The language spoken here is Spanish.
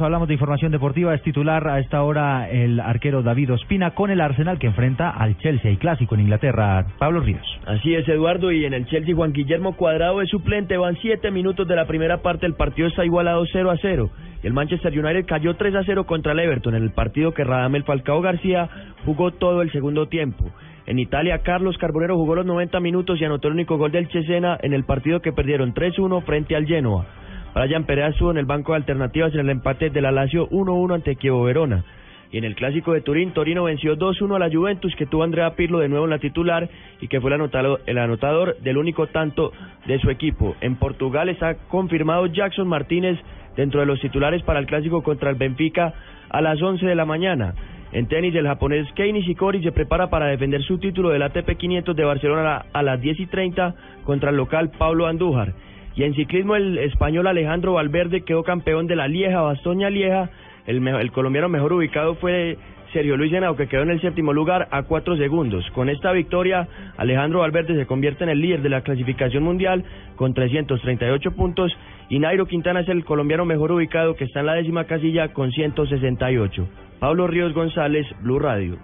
Hablamos de información deportiva. Es titular a esta hora el arquero David Ospina con el Arsenal que enfrenta al Chelsea, y clásico en Inglaterra. Pablo Ríos. Así es, Eduardo. Y en el Chelsea, Juan Guillermo Cuadrado es suplente. Van siete minutos de la primera parte. El partido está igualado 0 a 0. El Manchester United cayó 3 a 0 contra el Everton en el partido que Radamel Falcao García jugó todo el segundo tiempo. En Italia, Carlos Carbonero jugó los 90 minutos y anotó el único gol del Cesena en el partido que perdieron 3-1 frente al Genoa. Brian Perea estuvo en el banco de alternativas en el empate de la Lazio 1-1 ante Chievo Verona. Y en el clásico de Turín, Torino venció 2-1 a la Juventus, que tuvo Andrea Pirlo de nuevo en la titular y que fue el anotador, el anotador del único tanto de su equipo. En Portugal está confirmado Jackson Martínez dentro de los titulares para el clásico contra el Benfica a las 11 de la mañana. En tenis, el japonés Kei Nishikori se prepara para defender su título del ATP 500 de Barcelona a las 10 y 30 contra el local Pablo Andújar. Y en ciclismo, el español Alejandro Valverde quedó campeón de la Lieja, Bastoña Lieja. El, colombiano mejor ubicado fue Sergio Luis Henao, que quedó en el séptimo lugar a cuatro segundos. Con esta victoria, Alejandro Valverde se convierte en el líder de la clasificación mundial con 338 puntos y Nairo Quintana es el colombiano mejor ubicado que está en la décima casilla con 168. Pablo Ríos González, Blue Radio.